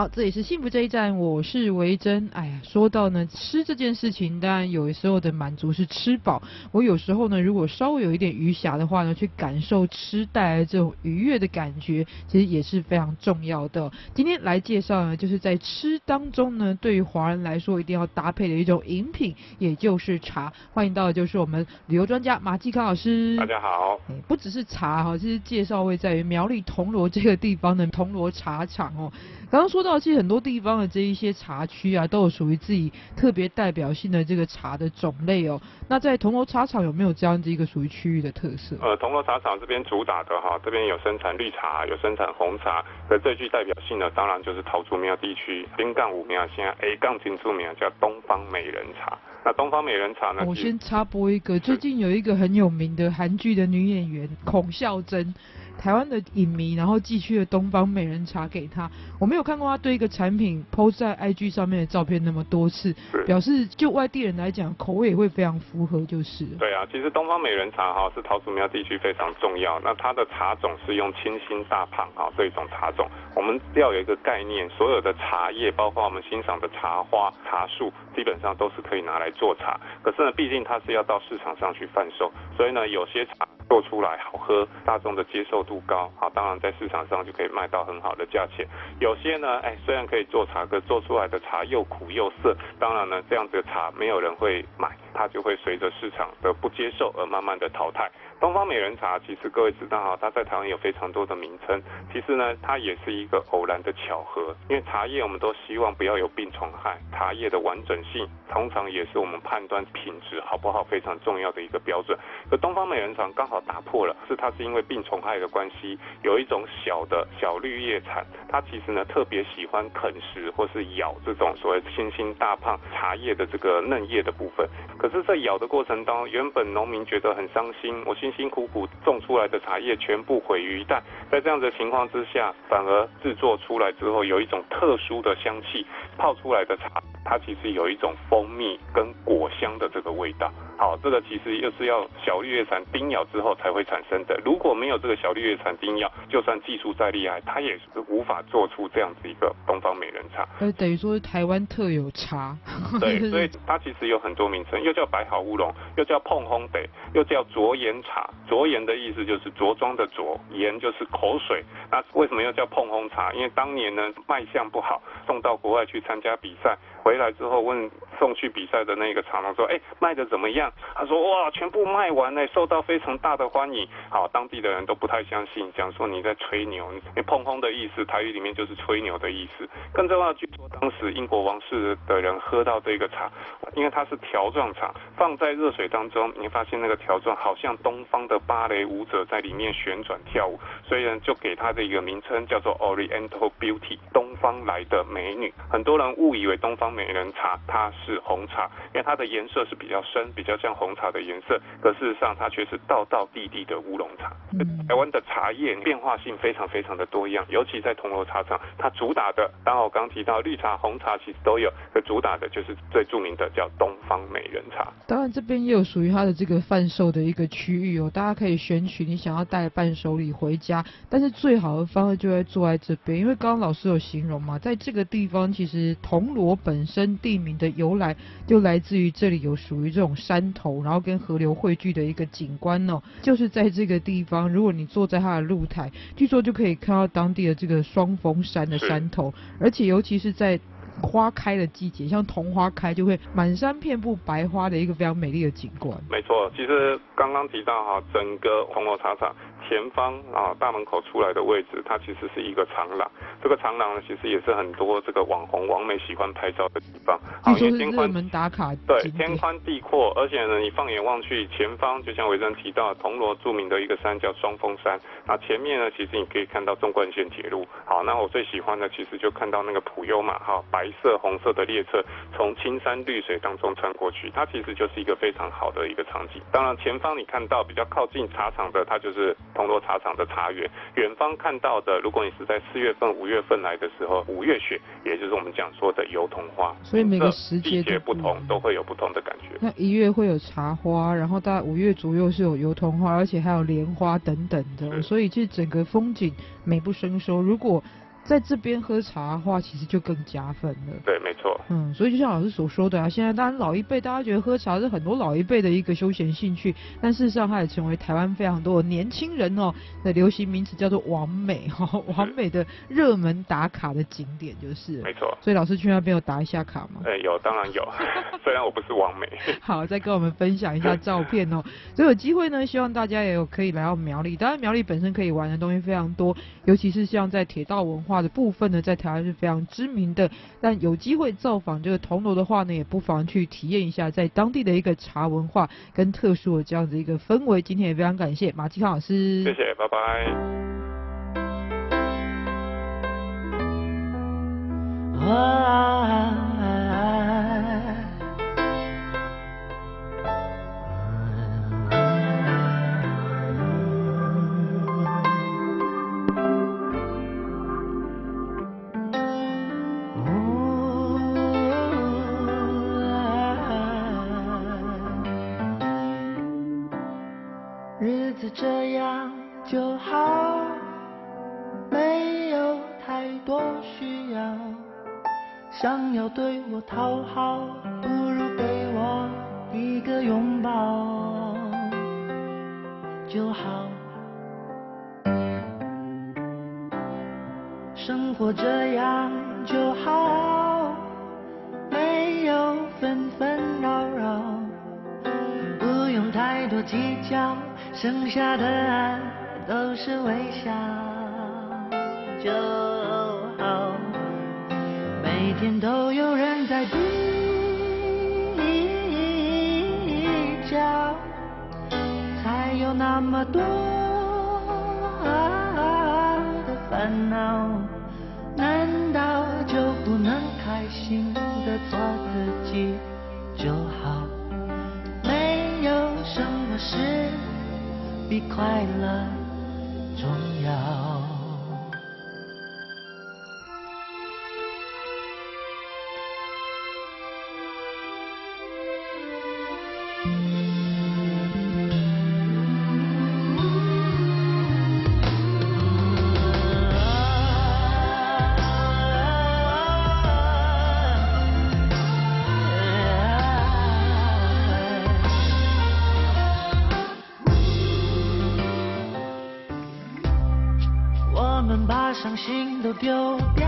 好，这里是幸福这一站，我是维珍。哎呀，说到呢吃这件事情，当然有时候的满足是吃饱。我有时候呢，如果稍微有一点余暇的话呢，去感受吃带来这种愉悦的感觉，其实也是非常重要的。今天来介绍呢，就是在吃当中呢，对于华人来说一定要搭配的一种饮品，也就是茶。欢迎到的就是我们旅游专家马继康老师。大家好。哎，不只是茶哈，其实介绍会在于苗栗铜锣这个地方的铜锣茶厂哦。刚刚说到，其实很多地方的这一些茶区啊，都有属于自己特别代表性的这个茶的种类哦。那在铜锣茶厂有没有这样子一个属于区域的特色？呃，铜锣茶厂这边主打的哈，这边有生产绿茶，有生产红茶。那最具代表性的，当然就是桃竹苗地区滨杠五苗，现在 A 杠金竹苗叫东方美人茶。那东方美人茶呢？我先插播一个，最近有一个很有名的韩剧的女演员孔孝真。台湾的影迷，然后寄去了东方美人茶给他。我没有看过他对一个产品 PO 在 IG 上面的照片那么多次，表示就外地人来讲，口味也会非常符合，就是。对啊，其实东方美人茶哈是桃竹苗地区非常重要。那它的茶种是用清新大胖啊这一种茶种。我们要有一个概念，所有的茶叶，包括我们欣赏的茶花、茶树，基本上都是可以拿来做茶。可是呢，毕竟它是要到市场上去贩售，所以呢，有些茶。做出来好喝，大众的接受度高，好，当然在市场上就可以卖到很好的价钱。有些呢，哎，虽然可以做茶，可做出来的茶又苦又涩，当然呢，这样子的茶没有人会买，它就会随着市场的不接受而慢慢的淘汰。东方美人茶，其实各位知道哈，它在台湾有非常多的名称。其实呢，它也是一个偶然的巧合。因为茶叶我们都希望不要有病虫害，茶叶的完整性通常也是我们判断品质好不好非常重要的一个标准。可东方美人茶刚好打破了，是它是因为病虫害的关系，有一种小的小绿叶蝉，它其实呢特别喜欢啃食或是咬这种所谓青心大胖茶叶的这个嫩叶的部分。可是，在咬的过程当中，原本农民觉得很伤心，我心。辛苦苦种出来的茶叶全部毁于一旦，在这样的情况之下，反而制作出来之后有一种特殊的香气，泡出来的茶，它其实有一种蜂蜜跟果香的这个味道。好，这个其实又是要小绿叶蝉叮咬之后才会产生的。如果没有这个小绿叶蝉叮咬，就算技术再厉害，它也是无法做出这样子一个东方美人茶。呃，等于说是台湾特有茶。对，所以它其实有很多名称，又叫白毫乌龙，又叫碰烘茶，又叫浊盐茶。浊盐的意思就是着装的浊，盐就是口水。那为什么又叫碰烘茶？因为当年呢卖相不好，送到国外去参加比赛。回来之后问送去比赛的那个厂商说：“哎，卖的怎么样？”他说：“哇，全部卖完了，受到非常大的欢迎。”好，当地的人都不太相信，讲说你在吹牛。你椪烘的意思，台语里面就是吹牛的意思。更重要，据说当时英国王室的人喝到这个茶，因为它是条状茶，放在热水当中，你发现那个条状好像东方的芭蕾舞者在里面旋转跳舞，所以呢就给它的一个名称叫做 Oriental Beauty，东方来的美女。很多人误以为东方。美人茶它是红茶，因为它的颜色是比较深，比较像红茶的颜色。可事实上，它却是道道地地的乌龙茶。嗯、台湾的茶叶变化性非常非常的多样，尤其在铜锣茶厂，它主打的，当然我刚提到绿茶、红茶其实都有，可主打的就是最著名的叫东方美人茶。当然，这边也有属于它的这个贩售的一个区域哦，大家可以选取你想要带伴手礼回家。但是最好的方式就在坐在这边，因为刚刚老师有形容嘛，在这个地方其实铜锣本。本身地名的由来就来自于这里有属于这种山头，然后跟河流汇聚的一个景观哦，就是在这个地方，如果你坐在它的露台，据说就可以看到当地的这个双峰山的山头，而且尤其是在花开的季节，像桐花开，就会满山遍布白花的一个非常美丽的景观。没错，其实刚刚提到哈，整个铜锣茶厂前方啊大门口出来的位置，它其实是一个长廊。这个长廊呢，其实也是很多这个网红、网美喜欢拍照的地方。好，因为天宽门打卡。对，天宽地阔，而且呢，你放眼望去，前方就像维珍提到，铜锣著名的一个山叫双峰山。那前面呢，其实你可以看到纵贯线铁路。好，那我最喜欢的其实就看到那个普悠玛哈，白色、红色的列车从青山绿水当中穿过去，它其实就是一个非常好的一个场景。当然，前方你看到比较靠近茶厂的，它就是铜锣茶厂的茶园。远方看到的，如果你是在四月份、五月份来的时候，五月雪，也就是我们讲说的油桐花，所以每个时节不同，都会有不同的感觉。那一月会有茶花，然后大概五月左右是有油桐花，而且还有莲花等等的，所以这整个风景美不胜收。如果在这边喝茶的话，其实就更加分了。对，没错。嗯，所以就像老师所说的啊，现在当然老一辈大家觉得喝茶是很多老一辈的一个休闲兴趣，但事实上它也成为台湾非常多的年轻人哦的流行名词，叫做王美哈、哦，完美的热门打卡的景点就是。没错。所以老师去那边有打一下卡吗？哎，有，当然有。虽然我不是王美。好，再跟我们分享一下照片哦。所以有机会呢，希望大家也有可以来到苗栗。当然苗栗本身可以玩的东西非常多，尤其是像在铁道文化的部分呢，在台湾是非常知名的。但有机会造访这个铜锣的话呢，也不妨去体验一下在当地的一个茶文化跟特殊的这样子一个氛围。今天也非常感谢马继康老师，谢谢，拜拜。啊想要对我讨好，不如给我一个拥抱就好。生活这样就好，没有纷纷扰扰，不用太多计较。剩下的都是微笑就，天都有人在比较，才有那么多的烦恼。难道就不能开心的做自己就好？没有什么事。比快乐重要。伤心都丢掉，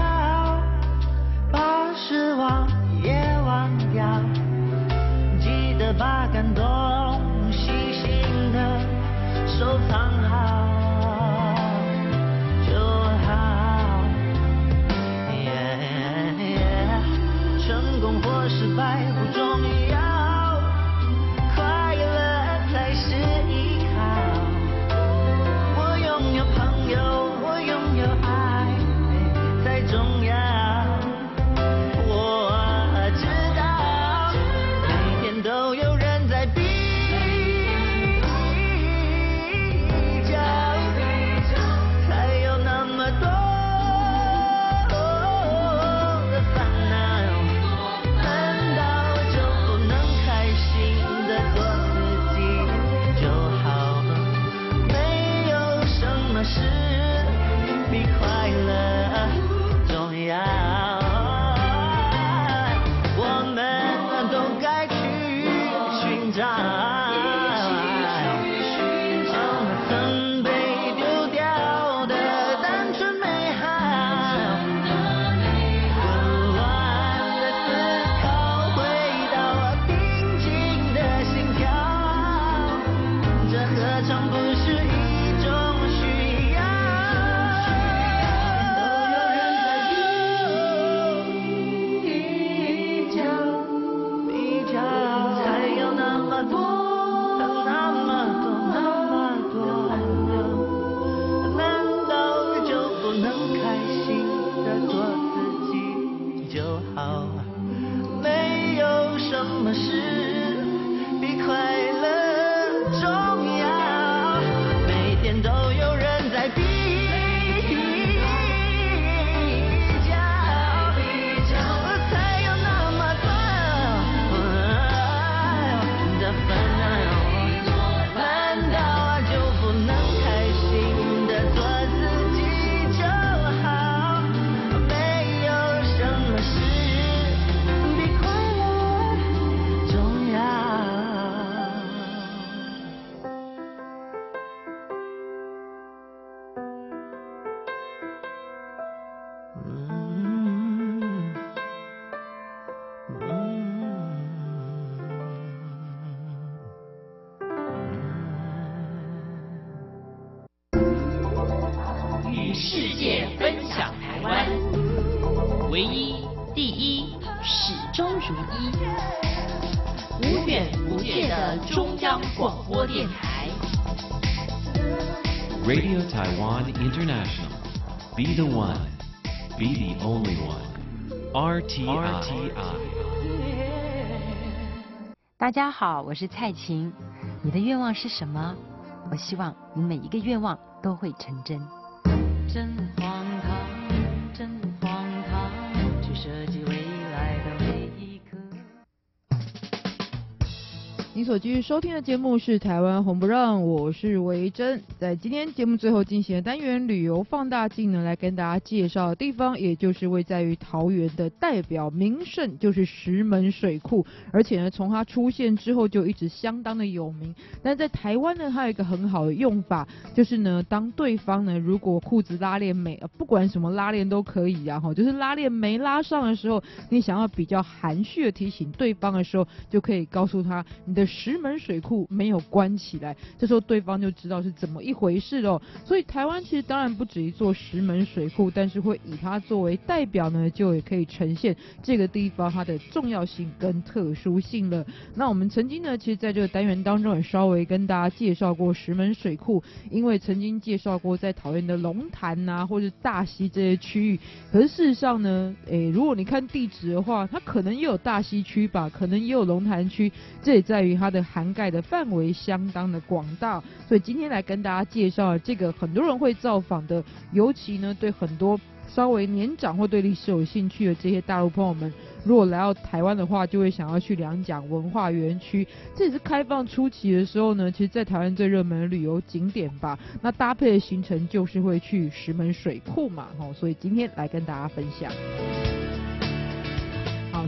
把失望也忘掉，记得把感动细心的收藏。大家好，我是蔡琴。你的愿望是什么？我希望你每一个愿望都会成真。真你所继续收听的节目是台湾红不让，我是维珍。在今天节目最后进行的单元旅游放大镜呢，来跟大家介绍的地方，也就是位在于桃园的代表名胜，就是石门水库。而且呢，从它出现之后就一直相当的有名。但在台湾呢，它有一个很好的用法，就是呢，当对方呢如果裤子拉链没，不管什么拉链都可以啊，哈，就是拉链没拉上的时候，你想要比较含蓄的提醒对方的时候，就可以告诉他你的石门水库没有关起来，这时候对方就知道是怎么一回事喽。所以台湾其实当然不止一座石门水库，但是会以它作为代表呢，就也可以呈现这个地方它的重要性跟特殊性了。那我们曾经呢，其实在这个单元当中也稍微跟大家介绍过石门水库，因为曾经介绍过在桃园的龙潭呐，或者大溪这些区域。可是事实上呢，诶，如果你看地址的话，它可能也有大溪区吧，可能也有龙潭区，这也在于它的涵盖的范围相当的广大。所以今天来跟大家介绍这个很多人会造访的，尤其呢对很多。稍微年长或对历史有兴趣的这些大陆朋友们，如果来到台湾的话，就会想要去两蒋文化园区。这也是开放初期的时候呢，其实在台湾最热门的旅游景点吧。那搭配的行程就是会去石门水库嘛，吼，所以今天来跟大家分享。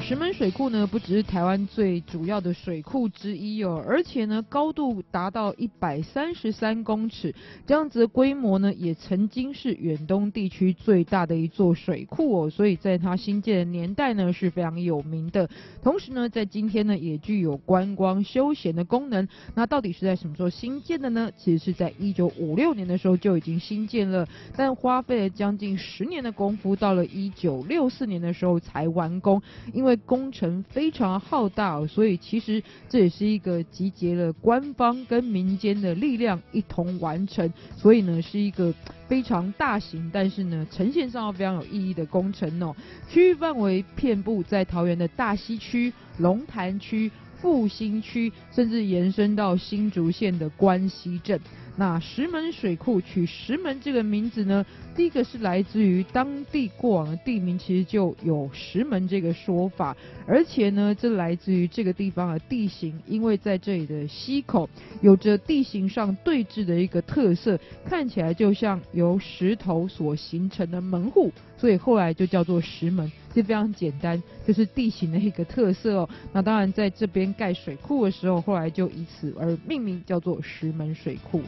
石门水库呢，不只是台湾最主要的水库之一哦，而且呢，高度达到一百三十三公尺，这样子的规模呢，也曾经是远东地区最大的一座水库哦，所以在它兴建的年代呢，是非常有名的。同时呢，在今天呢，也具有观光休闲的功能。那到底是在什么时候兴建的呢？其实是在一九五六年的时候就已经兴建了，但花费了将近十年的功夫，到了一九六四年的时候才完工。因因为工程非常浩大，所以其实这也是一个集结了官方跟民间的力量一同完成，所以呢是一个非常大型，但是呢呈现上非常有意义的工程哦。区域范围遍布在桃园的大溪区、龙潭区、复兴区，甚至延伸到新竹县的关西镇。那石门水库取石门这个名字呢，第一个是来自于当地过往的地名，其实就有石门这个说法，而且呢，这来自于这个地方的地形，因为在这里的溪口有着地形上对峙的一个特色，看起来就像由石头所形成的门户，所以后来就叫做石门，这非常简单，这是地形的一个特色哦。那当然在这边盖水库的时候，后来就以此而命名，叫做石门水库。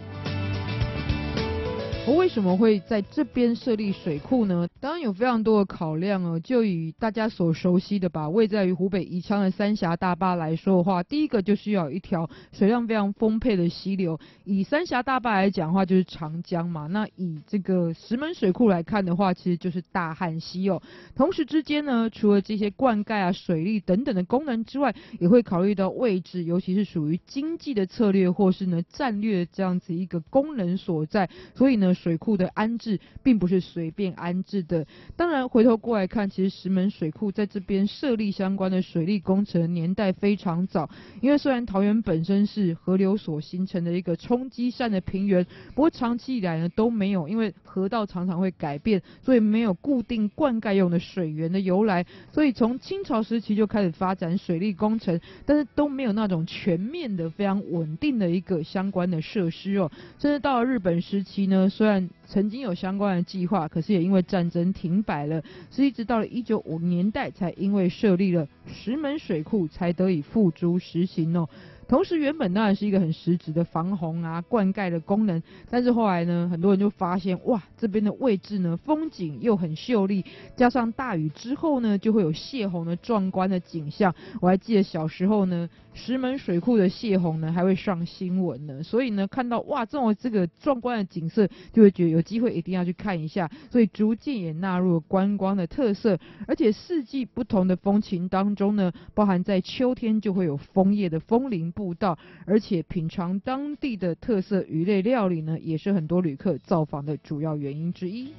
我为什么会在这边设立水库呢？当然有非常多的考量哦。就以大家所熟悉的吧，位在于湖北宜昌的三峡大坝来说的话，第一个就需要一条水量非常丰沛的溪流。以三峡大坝来讲的话，就是长江嘛。那以这个石门水库来看的话，其实就是大汉溪哦。同时之间呢，除了这些灌溉啊、水利等等的功能之外，也会考虑到位置，尤其是属于经济的策略或是呢战略这样子一个功能所在。所以呢。水库的安置并不是随便安置的。当然，回头过来看，其实石门水库在这边设立相关的水利工程年代非常早。因为虽然桃园本身是河流所形成的一个冲积扇的平原，不过长期以来呢都没有，因为河道常常会改变，所以没有固定灌溉用的水源的由来。所以从清朝时期就开始发展水利工程，但是都没有那种全面的、非常稳定的一个相关的设施哦。甚至到了日本时期呢，虽然曾经有相关的计划，可是也因为战争停摆了，是一直到了一九五年代才因为设立了石门水库才得以付诸实行哦。同时原本当然是一个很实质的防洪啊、灌溉的功能，但是后来呢，很多人就发现哇，这边的位置呢风景又很秀丽，加上大雨之后呢，就会有泄洪的壮观的景象。我还记得小时候呢，石门水库的泄洪呢还会上新闻呢，所以呢看到哇这种这个壮观的景色，就会觉得有机会一定要去看一下，所以逐渐也纳入了观光的特色，而且四季不同的风情当中呢，包含在秋天就会有枫叶的枫林步道，而且品尝当地的特色鱼类料理呢，也是很多旅客造访的主要原因之一。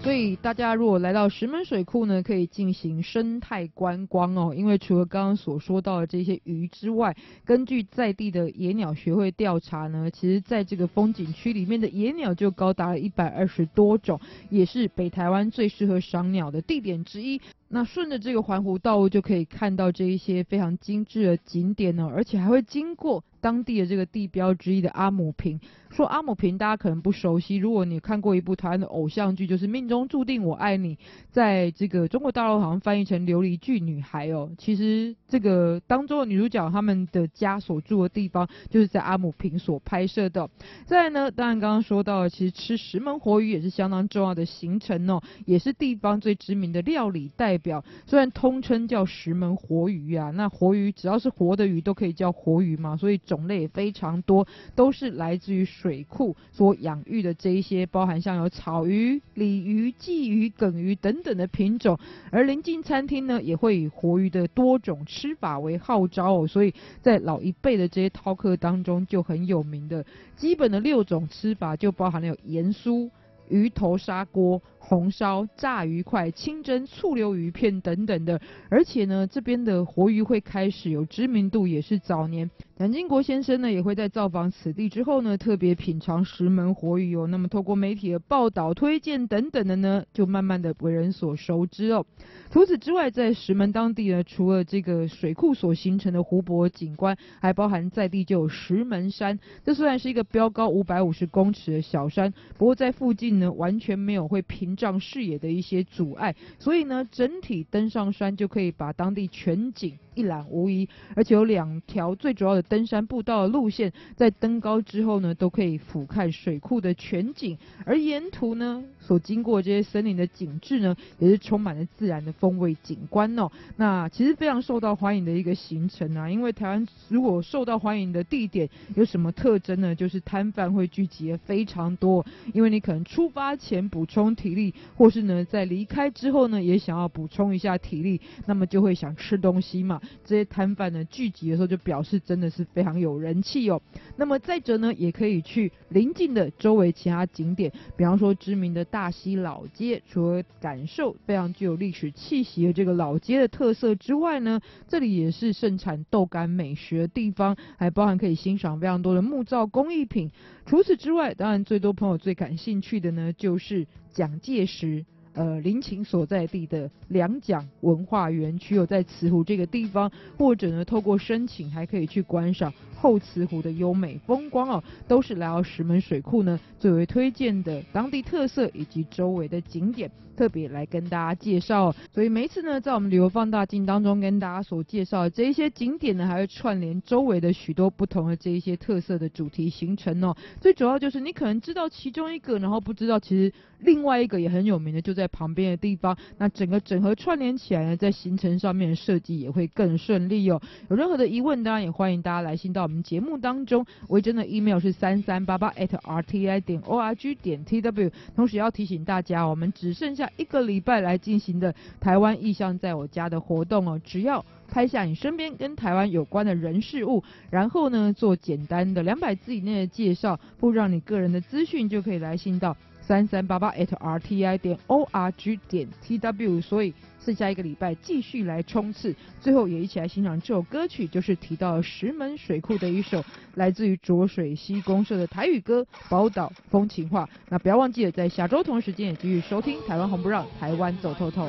所以大家如果来到石门水库呢，可以进行生态观光哦。因为除了刚刚所说到的这些鱼之外，根据在地的野鸟学会调查呢，其实在这个风景区里面的野鸟就高达了一百二十多种，也是北台湾最适合赏鸟的地点之一。那顺着这个环湖道路就可以看到这一些非常精致的景点呢，而且还会经过当地的这个地标之一的阿姆坪。说阿姆坪大家可能不熟悉，如果你看过一部台湾的偶像剧，就是《命中注定我爱你》，在这个中国大陆好像翻译成《琉璃剧女孩》哦。其实这个当中的女主角他们的家所住的地方，就是在阿姆坪所拍摄的。再来呢，当然刚刚说到，其实吃石门活鱼也是相当重要的行程哦，也是地方最知名的料理代表。虽然通称叫石门活鱼啊，那活鱼只要是活的鱼都可以叫活鱼嘛，所以种类也非常多，都是来自于。水库所养育的这一些，包含像有草鱼、鲤鱼、鲫鱼、梗鱼等等的品种，而临近餐厅呢，也会以活鱼的多种吃法为号召哦，所以在老一辈的这些饕客当中就很有名的，基本的六种吃法就包含了有盐酥、鱼头砂锅。红烧、炸鱼块、清蒸、醋溜鱼片等等的，而且呢，这边的活鱼会开始有知名度，也是早年蒋经国先生呢也会在造访此地之后呢，特别品尝石门活鱼哦。那么透过媒体的报道、推荐等等的呢，就慢慢的为人所熟知哦。除此之外，在石门当地呢，除了这个水库所形成的湖泊景观，还包含在地就有石门山。这虽然是一个标高五百五十公尺的小山，不过在附近呢，完全没有会屏。障视野的一些阻碍，所以呢，整体登上山就可以把当地全景一览无遗，而且有两条最主要的登山步道的路线，在登高之后呢，都可以俯瞰水库的全景，而沿途呢，所经过这些森林的景致呢，也是充满了自然的风味景观哦。那其实非常受到欢迎的一个行程啊，因为台湾如果受到欢迎的地点有什么特征呢？就是摊贩会聚集的非常多，因为你可能出发前补充体力，或是呢在离开之后呢，也想要补充一下体力，那么就会想吃东西嘛。这些摊贩呢聚集的时候，就表示真的是非常有人气哦。那么再者呢，也可以去邻近的周围其他景点，比方说知名的大溪老街，除了感受非常具有历史气息的这个老街的特色之外呢，这里也是盛产豆干美食的地方，还包含可以欣赏非常多的木造工艺品。除此之外，当然最多朋友最感兴趣的呢，就是蒋介石。呃，陵寝所在地的两蒋文化园区有在慈湖这个地方，或者呢，透过申请还可以去观赏。后慈湖的优美风光哦，都是来到石门水库呢最为推荐的当地特色以及周围的景点，特别来跟大家介绍。所以每一次呢，在我们旅游放大镜当中跟大家所介绍的这一些景点呢，还会串联周围的许多不同的这一些特色的主题行程哦。最主要就是你可能知道其中一个，然后不知道其实另外一个也很有名的就在。旁边的地方，那整个整合串联起来呢，在行程上面设计也会更顺利哦。有任何的疑问，当然也欢迎大家来信到节目当中。维珍的 email 是三三八八 @rti 点 org 点 tw。同时要提醒大家，我们只剩下一个礼拜来进行的台湾意象在我家的活动哦。只要拍下你身边跟台湾有关的人事物，然后呢做简单的两百字以内的介绍，不让你个人的资讯，就可以来信到。三三八八 @rti 点 org 点 tw，所以剩下一个礼拜继续来冲刺，最后也一起来欣赏这首歌曲，就是提到石门水库的一首来自于浊水溪公社的台语歌《宝岛风情话》。那不要忘记了，在下周同时间也继续收听台湾红不让，台湾走透透。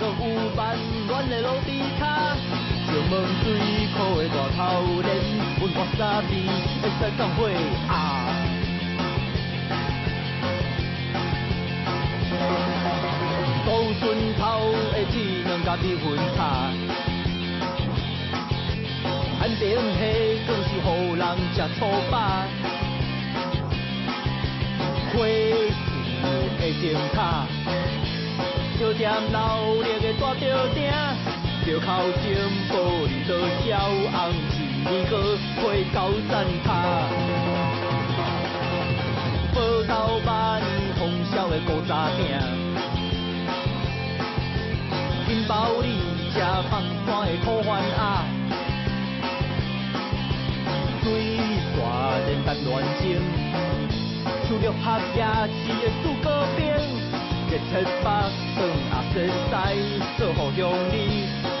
有万乱的路底卡。将门水库的大头连，阮看沙边会使降火啊！土笋头的只能家己分叉，旱冰下更是予人吃粗饱。花的灯塔，就点老力的大吊顶。着靠前玻璃做小红一年个花高山塔，报道版通宵的古早店，金包里吃放山的苦番仔，水沙连带乱情，了拍夜市的四个边。热切肉饭啊，熟悉做好乡里出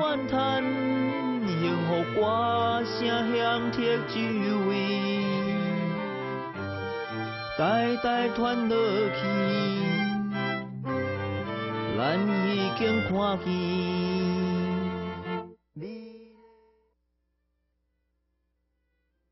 赞叹幸福歌声响彻周围。代代传落去，咱已经看见。